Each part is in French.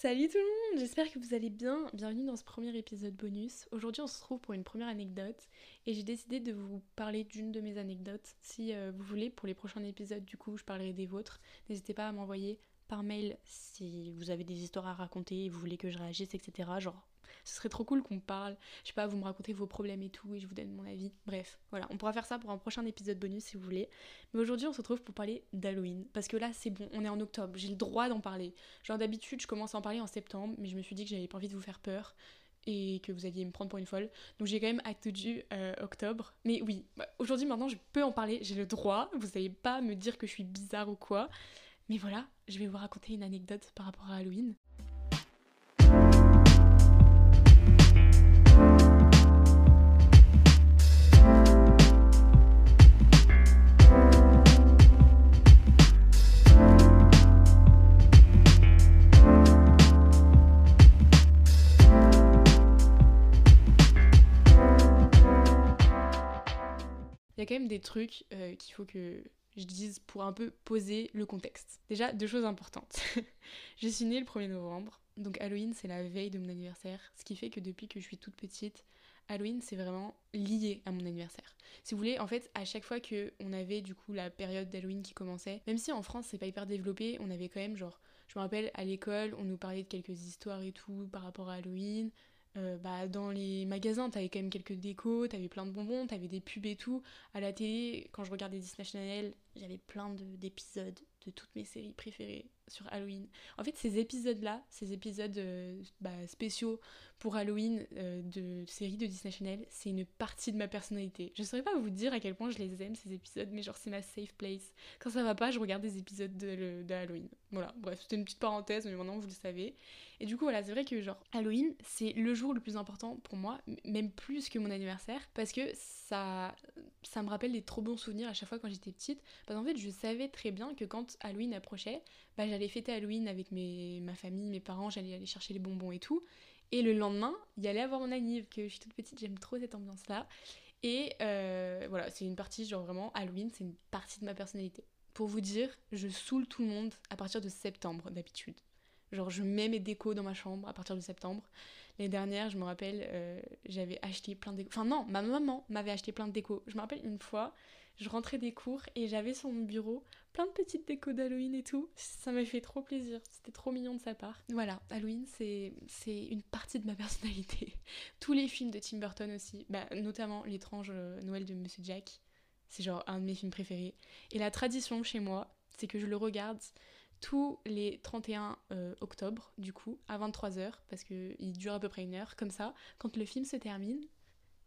Salut tout le monde, j'espère que vous allez bien. Bienvenue dans ce premier épisode bonus. Aujourd'hui on se retrouve pour une première anecdote et j'ai décidé de vous parler d'une de mes anecdotes. Si euh, vous voulez, pour les prochains épisodes du coup je parlerai des vôtres. N'hésitez pas à m'envoyer par mail si vous avez des histoires à raconter et vous voulez que je réagisse, etc. Genre ce serait trop cool qu'on parle. Je sais pas, vous me racontez vos problèmes et tout, et je vous donne mon avis. Bref, voilà, on pourra faire ça pour un prochain épisode bonus si vous voulez. Mais aujourd'hui, on se retrouve pour parler d'Halloween. Parce que là, c'est bon, on est en octobre, j'ai le droit d'en parler. Genre d'habitude, je commence à en parler en septembre, mais je me suis dit que j'avais pas envie de vous faire peur et que vous alliez me prendre pour une folle. Donc j'ai quand même attendu euh, octobre. Mais oui, bah, aujourd'hui maintenant je peux en parler, j'ai le droit. Vous n'allez pas me dire que je suis bizarre ou quoi. Mais voilà, je vais vous raconter une anecdote par rapport à Halloween. Des trucs euh, qu'il faut que je dise pour un peu poser le contexte. Déjà, deux choses importantes. je suis née le 1er novembre, donc Halloween c'est la veille de mon anniversaire, ce qui fait que depuis que je suis toute petite, Halloween c'est vraiment lié à mon anniversaire. Si vous voulez, en fait, à chaque fois que on avait du coup la période d'Halloween qui commençait, même si en France c'est pas hyper développé, on avait quand même genre, je me rappelle à l'école, on nous parlait de quelques histoires et tout par rapport à Halloween. Euh, bah, dans les magasins, t'avais quand même quelques décos, t'avais plein de bonbons, t'avais des pubs et tout. À la télé, quand je regardais Disney Channel, j'avais plein d'épisodes de, toutes mes séries préférées sur Halloween. En fait, ces épisodes-là, ces épisodes euh, bah, spéciaux pour Halloween euh, de séries de Disney Channel, c'est une partie de ma personnalité. Je saurais pas vous dire à quel point je les aime, ces épisodes, mais genre, c'est ma safe place. Quand ça va pas, je regarde des épisodes de, de Halloween. Voilà, bref, c'était une petite parenthèse, mais maintenant vous le savez. Et du coup, voilà, c'est vrai que genre Halloween, c'est le jour le plus important pour moi, même plus que mon anniversaire, parce que ça, ça me rappelle des trop bons souvenirs à chaque fois quand j'étais petite. Parce qu'en fait, je savais très bien que quand Halloween approchait, bah, j'allais fêter Halloween avec mes, ma famille, mes parents, j'allais aller chercher les bonbons et tout. Et le lendemain, il y allait avoir mon anniv, que je suis toute petite, j'aime trop cette ambiance-là. Et euh, voilà, c'est une partie, genre vraiment, Halloween, c'est une partie de ma personnalité. Pour vous dire, je saoule tout le monde à partir de septembre d'habitude. Genre, je mets mes décos dans ma chambre à partir de septembre. Les dernières, je me rappelle, euh, j'avais acheté plein de décos. Enfin, non, ma maman m'avait acheté plein de décos. Je me rappelle une fois, je rentrais des cours et j'avais sur mon bureau plein de petites décos d'Halloween et tout. Ça m'a fait trop plaisir. C'était trop mignon de sa part. Voilà, Halloween, c'est une partie de ma personnalité. Tous les films de Tim Burton aussi, bah, notamment L'étrange euh, Noël de Monsieur Jack. C'est genre un de mes films préférés. Et la tradition chez moi, c'est que je le regarde tous les 31 euh, octobre, du coup, à 23h, parce qu'il dure à peu près une heure, comme ça, quand le film se termine,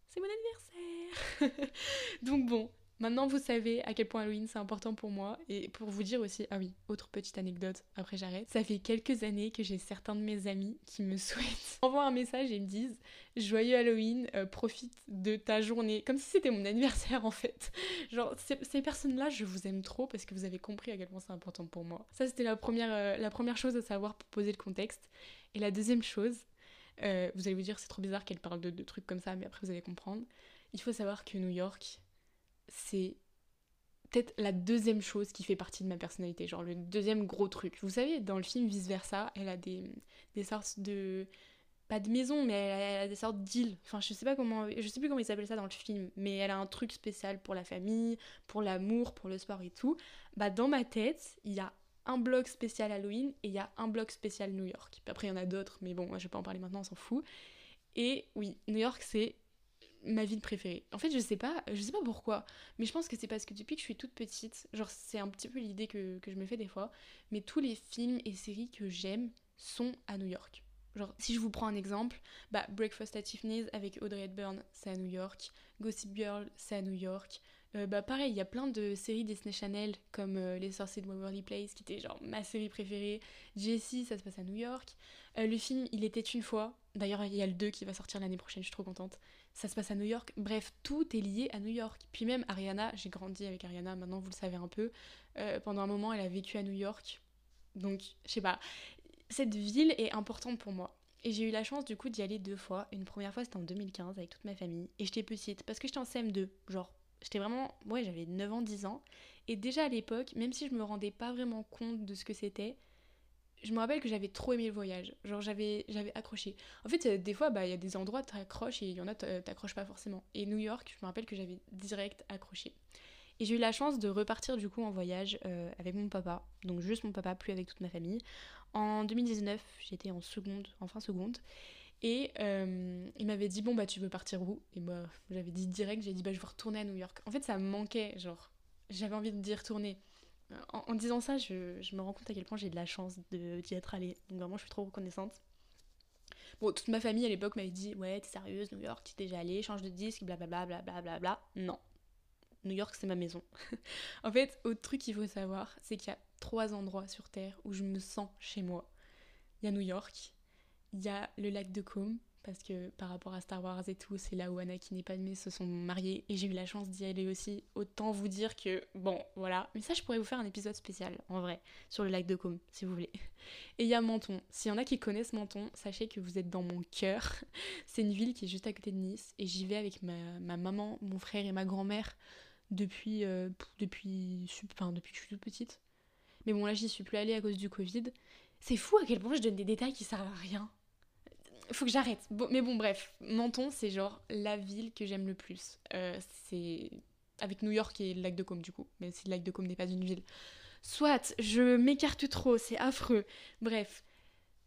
c'est mon anniversaire Donc bon, Maintenant, vous savez à quel point Halloween c'est important pour moi. Et pour vous dire aussi, ah oui, autre petite anecdote, après j'arrête. Ça fait quelques années que j'ai certains de mes amis qui me souhaitent, envoient un message et me disent Joyeux Halloween, euh, profite de ta journée. Comme si c'était mon anniversaire en fait. Genre, ces, personnes-là, je vous aime trop parce que vous avez compris à quel point c'est important pour moi. Ça, c'était la, première, euh, la première chose à savoir pour poser le contexte. Et la deuxième chose, euh, vous allez vous dire, c'est trop bizarre qu'elle parle de, de trucs comme ça, mais après vous allez comprendre. Il faut savoir que New York, c'est peut-être la deuxième chose qui fait partie de ma personnalité, genre le deuxième gros truc. Vous savez, dans le film Vice Versa, elle a des, des sortes de pas de maison, mais elle a, des sortes d'îles. Enfin, je sais pas comment, je sais plus comment ils s'appellent ça dans le film, mais elle a un truc spécial pour la famille, pour l'amour, pour le sport et tout. Bah, dans ma tête, il y a un bloc spécial Halloween et il y a un bloc spécial New York. Après, il y en a d'autres, mais bon, je vais pas en parler maintenant, on s'en fout. Et oui, New York, c'est ma ville préférée. En fait, je sais pas, je sais pas pourquoi, mais je pense que c'est parce que depuis que je suis toute petite, genre c'est un petit peu l'idée que, je me fais des fois, mais tous les films et séries que j'aime sont à New York. Genre, si je vous prends un exemple, bah Breakfast at Tiffany's avec Audrey Hepburn, c'est à New York. Gossip Girl, c'est à New York. Euh, bah pareil, il y a plein de séries Disney Channel comme euh, Les Sorciers de Waverly Place qui était genre ma série préférée. Jessie, ça se passe à New York. Euh, le film Il était une fois, d'ailleurs il y a le 2 qui va sortir l'année prochaine, je suis trop contente ça se passe à New York. Bref, tout est lié à New York. Puis même Ariana, j'ai grandi avec Ariana, maintenant vous le savez un peu. Euh, pendant un moment, elle a vécu à New York. Donc, je sais pas. Cette ville est importante pour moi. Et j'ai eu la chance du coup d'y aller deux fois. Une première fois c'était en 2015 avec toute ma famille. Et j'étais petite parce que j'étais en CM2. Genre, j'étais vraiment. Ouais, j'avais 9 ans, 10 ans. Et déjà à l'époque, même si je me rendais pas vraiment compte de ce que c'était, je me rappelle que j'avais trop aimé le voyage. Genre, j'avais, j'avais accroché. En fait, euh, des fois, bah, il y a des endroits, t'accroches et il y en a, t'accroches pas forcément. Et New York, je me rappelle que j'avais direct accroché. Et j'ai eu la chance de repartir du coup en voyage euh, avec mon papa. Donc, juste mon papa, plus avec toute ma famille. En 2019, j'étais en seconde, en fin seconde. Et euh, il m'avait dit, bon, bah, tu veux partir où? Et moi, j'avais dit direct, j'ai dit, bah, je veux retourner à New York. En fait, ça me manquait, genre, j'avais envie d'y retourner en, disant ça, je, me rends compte à quel point j'ai de la chance d'y être allée. Donc vraiment, je suis trop reconnaissante. Bon, toute ma famille à l'époque m'avait dit Ouais, t'es sérieuse, New York, tu es déjà allée, change de disque, blablabla, blablabla. Bla, Non. New York, c'est ma maison. en fait, autre truc qu'il faut savoir, c'est qu'il y a trois endroits sur Terre où je me sens chez moi. Il y a New York, il y a le lac de Côme, parce que par rapport à Star Wars et tout, c'est là où Anakin et Padmé se sont mariés et j'ai eu la chance d'y aller aussi. Autant vous dire que bon, voilà. Mais ça, je pourrais vous faire un épisode spécial en vrai sur le lac de Côme si vous voulez. Et il y a Menton. S'il y en a qui connaissent Menton, sachez que vous êtes dans mon cœur. C'est une ville qui est juste à côté de Nice et j'y vais avec ma, maman, mon frère et ma grand-mère depuis euh, depuis enfin depuis que je suis toute petite. Mais bon là, j'y suis plus allée à cause du Covid. C'est fou à quel point je donne des détails qui servent à rien faut que j'arrête. mais bon, bref, Menton, c'est genre la ville que j'aime le plus. Euh, c'est avec New York et le lac de Côme, du coup. Mais si le lac de Côme n'est pas une ville. Soit, je m'écarte trop, c'est affreux. Bref,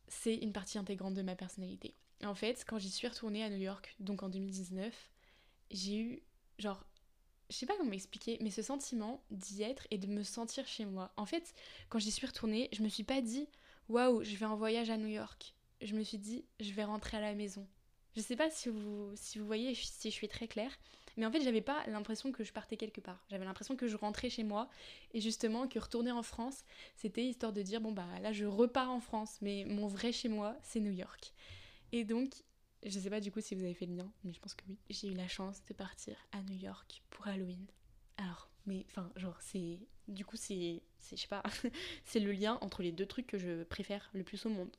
c'est une partie intégrante de ma personnalité. En fait, quand j'y suis retournée à New York, donc en 2019, j'ai eu, genre, je sais pas comment m'expliquer, mais ce sentiment d'y être et de me sentir chez moi. En fait, quand j'y suis retournée, je me suis pas dit, waouh, je vais en voyage à New York je me suis dit, je vais rentrer à la maison. Je sais pas si vous, si vous voyez, si je suis très claire, mais en fait, j'avais pas l'impression que je partais quelque part. J'avais l'impression que je rentrais chez moi et justement que retourner en France, c'était histoire de dire bon bah là je repars en France, mais mon vrai chez moi, c'est New York. Et donc, je sais pas du coup si vous avez fait le lien, mais je pense que oui. J'ai eu la chance de partir à New York pour Halloween. Alors, mais enfin, genre, c'est. Du coup, c'est. Je sais pas. c'est le lien entre les deux trucs que je préfère le plus au monde.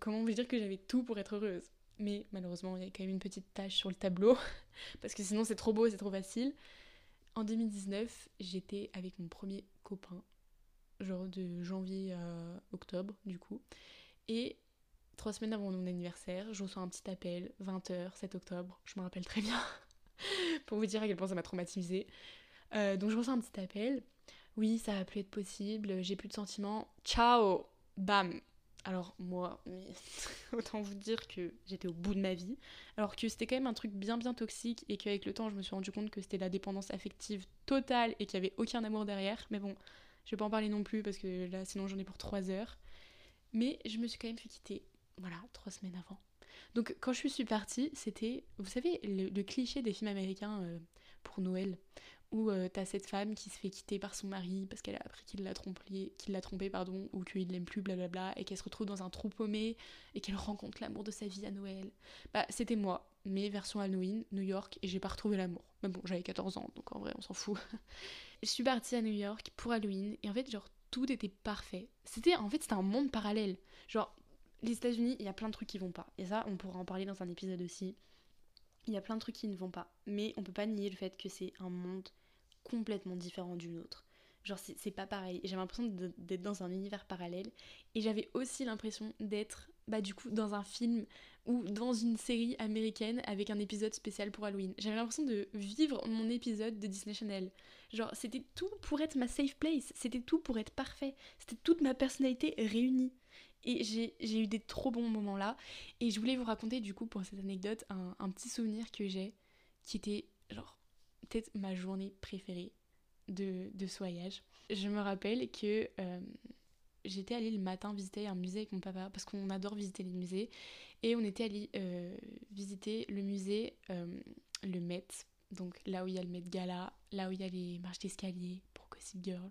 Comment vous dire que j'avais tout pour être heureuse? Mais malheureusement, il y a quand même une petite tâche sur le tableau. parce que sinon, c'est trop beau, c'est trop facile. En 2019, j'étais avec mon premier copain. Genre de janvier à octobre, du coup. Et trois semaines avant mon anniversaire, je reçois un petit appel, 20h, 7 octobre. Je me rappelle très bien. pour vous dire à quel point ça m'a traumatisée. Euh, donc je reçois un petit appel. Oui, ça va plus être possible, j'ai plus de sentiments. Ciao Bam alors moi, autant vous dire que j'étais au bout de ma vie, alors que c'était quand même un truc bien bien toxique et qu'avec le temps je me suis rendu compte que c'était la dépendance affective totale et qu'il n'y avait aucun amour derrière. Mais bon, je vais pas en parler non plus parce que là sinon j'en ai pour trois heures. Mais je me suis quand même fait quitter, voilà, trois semaines avant. Donc quand je suis partie, c'était, vous savez, le, cliché des films américains euh, pour Noël, où euh, t'as cette femme qui se fait quitter par son mari parce qu'elle a appris qu'il l'a trompé, qu'il l'a pardon, ou qu'il l'aime plus, blablabla, et qu'elle se retrouve dans un trou paumé et qu'elle rencontre l'amour de sa vie à Noël. Bah c'était moi, mais version Halloween, New York, et j'ai pas retrouvé l'amour. Mais bon, j'avais 14 ans, donc en vrai on s'en fout. je suis partie à New York pour Halloween, et en fait genre tout était parfait. C'était en fait c'était un monde parallèle. Genre les États-Unis, il y a plein de trucs qui vont pas, et ça on pourra en parler dans un épisode aussi. Il y a plein de trucs qui ne vont pas, mais on peut pas nier le fait que c'est un monde complètement différent d'une autre. Genre, c'est pas pareil. J'avais l'impression d'être dans un univers parallèle. Et j'avais aussi l'impression d'être, bah, du coup, dans un film ou dans une série américaine avec un épisode spécial pour Halloween. J'avais l'impression de vivre mon épisode de Disney Channel. Genre, c'était tout pour être ma safe place. C'était tout pour être parfait. C'était toute ma personnalité réunie. Et j'ai eu des trop bons moments là. Et je voulais vous raconter, du coup, pour cette anecdote, un, un petit souvenir que j'ai qui était, genre, peut-être ma journée préférée de, de ce voyage. Je me rappelle que euh, j'étais allée le matin visiter un musée avec mon papa parce qu'on adore visiter les musées. Et on était allé euh, visiter le musée, euh, le Met, donc là où il y a le Met Gala, là où il y a les marches d'escalier pour Gossip Girl.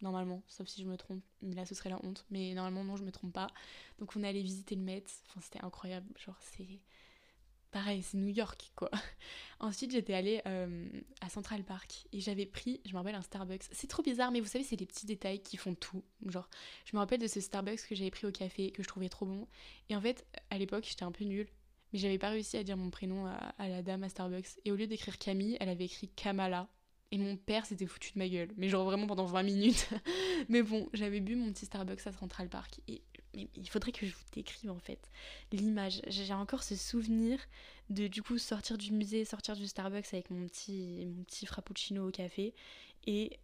Normalement, sauf si je me trompe, mais là ce serait la honte. Mais normalement, non, je me trompe pas. Donc on est allé visiter le Met, enfin c'était incroyable. Genre, c'est pareil, c'est New York, quoi. Ensuite, j'étais allée euh, à Central Park et j'avais pris, je me rappelle, un Starbucks. C'est trop bizarre, mais vous savez, c'est les petits détails qui font tout. Genre, je me rappelle de ce Starbucks que j'avais pris au café, que je trouvais trop bon. Et en fait, à l'époque, j'étais un peu nulle, mais j'avais pas réussi à dire mon prénom à, la dame à Starbucks. Et au lieu d'écrire Camille, elle avait écrit Kamala. Et mon père s'était foutu de ma gueule, mais genre vraiment pendant 20 minutes. mais bon, j'avais bu mon petit Starbucks à Central Park et il faudrait que je vous décrive en fait l'image. J'ai encore ce souvenir de du coup sortir du musée, sortir du Starbucks avec mon petit, mon petit frappuccino au café et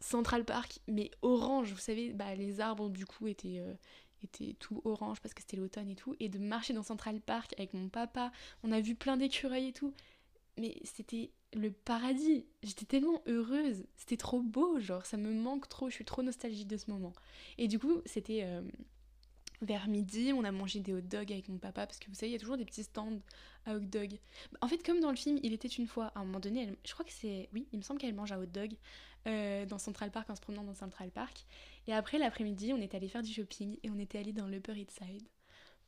Central Park, mais orange, vous savez, bah, les arbres du coup étaient, euh, étaient tout orange parce que c'était l'automne et tout, et de marcher dans Central Park avec mon papa, on a vu plein d'écureuils et tout, mais c'était le paradis, j'étais tellement heureuse, c'était trop beau, genre ça me manque trop, je suis trop nostalgique de ce moment. Et du coup, c'était... Euh, vers midi, on a mangé des hot dogs avec mon papa parce que vous savez, il y a toujours des petits stands à hot dog. En fait, comme dans le film, il était une fois, à un moment donné, je crois que c'est. Oui, il me semble qu'elle mange un hot dog euh, dans Central Park en se promenant dans Central Park. Et après, l'après-midi, on est allé faire du shopping et on était allé dans l'Upper East Side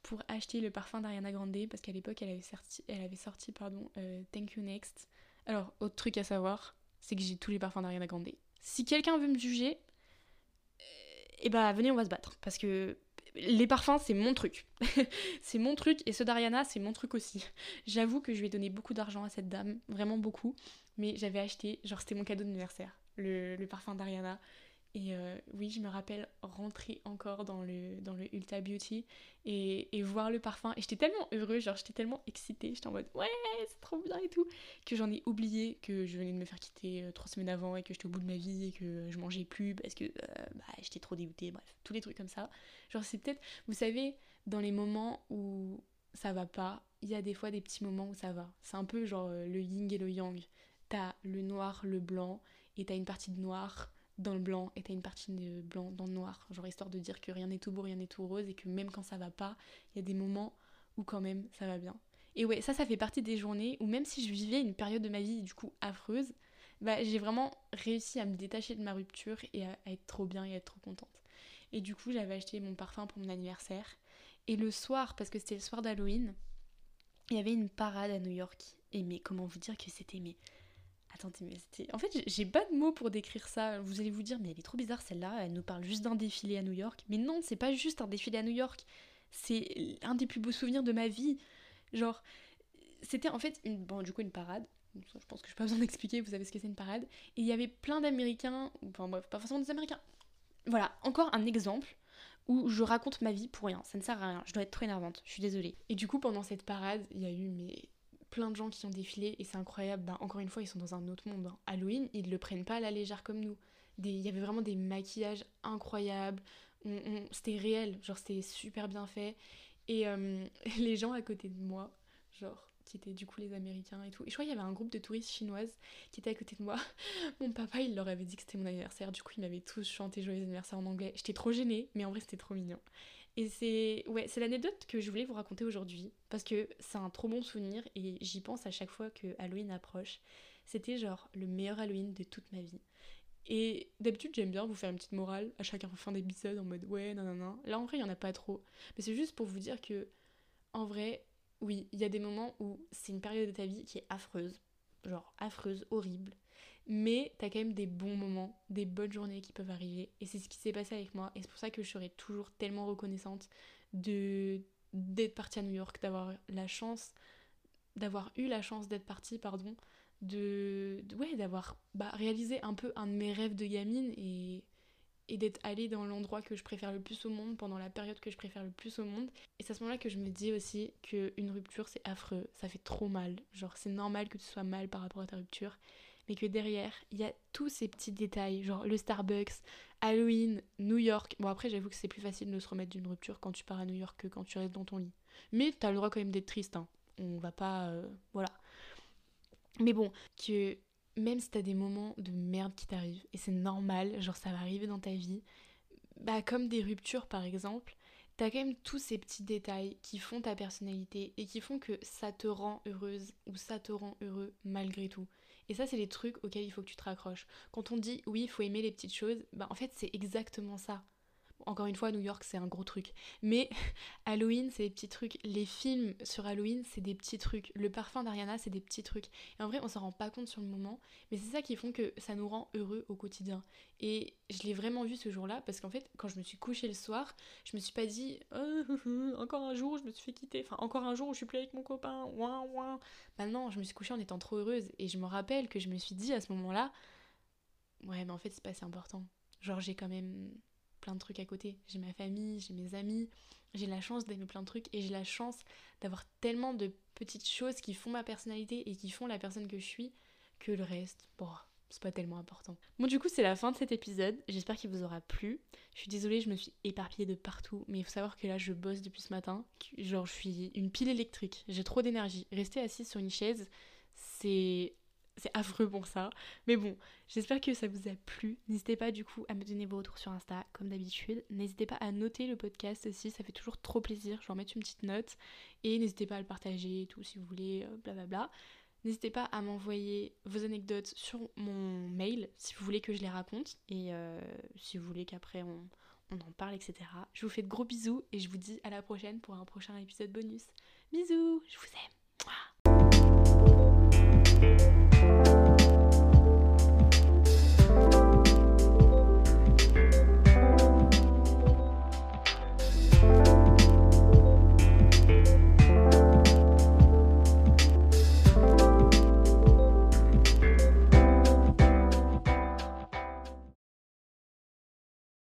pour acheter le parfum d'Ariana Grande parce qu'à l'époque, elle avait sorti, elle avait sorti pardon, euh, Thank You Next. Alors, autre truc à savoir, c'est que j'ai tous les parfums d'Ariana Grande. Si quelqu'un veut me juger, eh bah venez, on va se battre. Parce que les parfums, c'est mon truc. c'est mon truc et ceux d'Ariana, c'est mon truc aussi. J'avoue que je lui ai donné beaucoup d'argent à cette dame, vraiment beaucoup. Mais j'avais acheté, genre c'était mon cadeau d'anniversaire, le, le parfum d'Ariana. Et euh, oui, je me rappelle rentrer encore dans le, dans le Ulta Beauty et, voir le parfum. Et j'étais tellement heureuse, genre j'étais tellement excitée, j'étais en mode ouais, c'est trop bien et tout, que j'en ai oublié que je venais de me faire quitter euh, trois semaines avant et que j'étais au bout de ma vie et que je mangeais plus parce que euh, bah, j'étais trop dégoûtée, bref, tous les trucs comme ça. Genre c'est peut-être, vous savez, dans les moments où ça va pas, il y a des fois des petits moments où ça va. C'est un peu genre le yin et le yang. T'as le noir, le blanc, et t'as une partie de noir dans le blanc et t'as une partie de blanc dans le noir. Genre histoire de dire que rien n'est tout beau, rien n'est tout rose et que même quand ça va pas, il y a des moments où quand même ça va bien. Et ouais, ça, ça fait partie des journées où même si je vivais une période de ma vie du coup affreuse, bah j'ai vraiment réussi à me détacher de ma rupture et à, être trop bien et être trop contente. Et du coup, j'avais acheté mon parfum pour mon anniversaire. Et le soir, parce que c'était le soir d'Halloween, il y avait une parade à New York. Et comment vous dire que c'était mais Attendez, mais c'était. En fait, j'ai pas de mots pour décrire ça. Vous allez vous dire, mais elle est trop bizarre celle-là, elle nous parle juste d'un défilé à New York. Mais non, c'est pas juste un défilé à New York. C'est un des plus beaux souvenirs de ma vie. Genre, c'était en fait, une... bon, du coup, une parade. Je pense que je n'ai pas besoin d'expliquer, vous savez ce que c'est une parade. Et il y avait plein d'Américains, enfin bref, pas forcément des Américains. Voilà, encore un exemple où je raconte ma vie pour rien, ça ne sert à rien, je dois être trop énervante, je suis désolée. Et du coup, pendant cette parade, il y a eu mais plein de gens qui ont défilé et c'est incroyable. Ben, encore une fois, ils sont dans un autre monde. Hein. Halloween, ils le prennent pas à la légère comme nous. Il y avait vraiment des maquillages incroyables. C'était réel, genre c'était super bien fait. Et euh, les gens à côté de moi, genre qui étaient du coup les Américains et tout. Et je crois qu'il y avait un groupe de touristes chinoises qui étaient à côté de moi. Mon papa, il leur avait dit que c'était mon anniversaire. Du coup, ils m'avaient tous chanté joyeux anniversaire en anglais. J'étais trop gênée, mais en vrai, c'était trop mignon. Et c'est l'anecdote que je voulais vous raconter aujourd'hui parce que c'est un trop bon souvenir et j'y pense à chaque fois que Halloween approche. C'était genre le meilleur Halloween de toute ma vie. Et d'habitude, j'aime bien vous faire une petite morale à chaque fin d'épisode en mode ouais, non, non, non. Là, en vrai, il y en a pas trop. Mais c'est juste pour vous dire que, en vrai, oui, il y a des moments où c'est une période de ta vie qui est affreuse. Genre affreuse, horrible mais t'as quand même des bons moments, des bonnes journées qui peuvent arriver. Et c'est ce qui s'est passé avec moi. Et c'est pour ça que je serai toujours tellement reconnaissante de d'être partie à New York, d'avoir la chance, d'avoir eu la chance d'être partie, pardon, de, ouais, d'avoir bah, réalisé un peu un de mes rêves de gamine et, et d'être allée dans l'endroit que je préfère le plus au monde pendant la période que je préfère le plus au monde. Et c'est à ce moment-là que je me dis aussi qu'une rupture c'est affreux, ça fait trop mal. Genre c'est normal que tu sois mal par rapport à ta rupture mais que derrière, il y a tous ces petits détails, genre le Starbucks, Halloween, New York. Bon, après, j'avoue que c'est plus facile de se remettre d'une rupture quand tu pars à New York que quand tu restes dans ton lit. Mais t'as le droit quand même d'être triste, hein. On va pas. Euh, voilà. Mais bon, que même si t'as des moments de merde qui t'arrivent, et c'est normal, genre ça va arriver dans ta vie, bah comme des ruptures par exemple, t'as quand même tous ces petits détails qui font ta personnalité et qui font que ça te rend heureuse ou ça te rend heureux malgré tout. Et ça, c'est les trucs auxquels il faut que tu te raccroches. Quand on dit oui, il faut aimer les petites choses, bah en fait, c'est exactement ça. Encore une fois, New York, c'est un gros truc. Mais Halloween, c'est des petits trucs. Les films sur Halloween, c'est des petits trucs. Le parfum d'Ariana, c'est des petits trucs. Et en vrai, on s'en rend pas compte sur le moment. Mais c'est ça qui font que ça nous rend heureux au quotidien. Et je l'ai vraiment vu ce jour-là. Parce qu'en fait, quand je me suis couchée le soir, je me suis pas dit oh, encore un jour, je me suis fait quitter. Enfin, encore un jour où je suis plus avec mon copain. Ouin, ouin. Bah non, je me suis couchée en étant trop heureuse. Et je me rappelle que je me suis dit à ce moment-là Ouais, mais en fait, c'est pas assez important. Genre, j'ai quand même plein de trucs à côté. J'ai ma famille, j'ai mes amis, j'ai la chance d'aimer plein de trucs et j'ai la chance d'avoir tellement de petites choses qui font ma personnalité et qui font la personne que je suis que le reste, bon, c'est pas tellement important. Bon, du coup, c'est la fin de cet épisode. J'espère qu'il vous aura plu. Je suis désolée, je me suis éparpillée de partout, mais il faut savoir que là, je bosse depuis ce matin. Genre, je suis une pile électrique. J'ai trop d'énergie. Rester assise sur une chaise, c'est c'est affreux pour ça. Mais bon, j'espère que ça vous a plu. N'hésitez pas du coup à me donner vos retours sur Insta, comme d'habitude. N'hésitez pas à noter le podcast aussi, ça fait toujours trop plaisir. Je vais en mettre une petite note. Et n'hésitez pas à le partager et tout si vous voulez, euh, blablabla. N'hésitez pas à m'envoyer vos anecdotes sur mon mail si vous voulez que je les raconte et euh, si vous voulez qu'après on, on en parle, etc. Je vous fais de gros bisous et je vous dis à la prochaine pour un prochain épisode bonus. Bisous, je vous aime.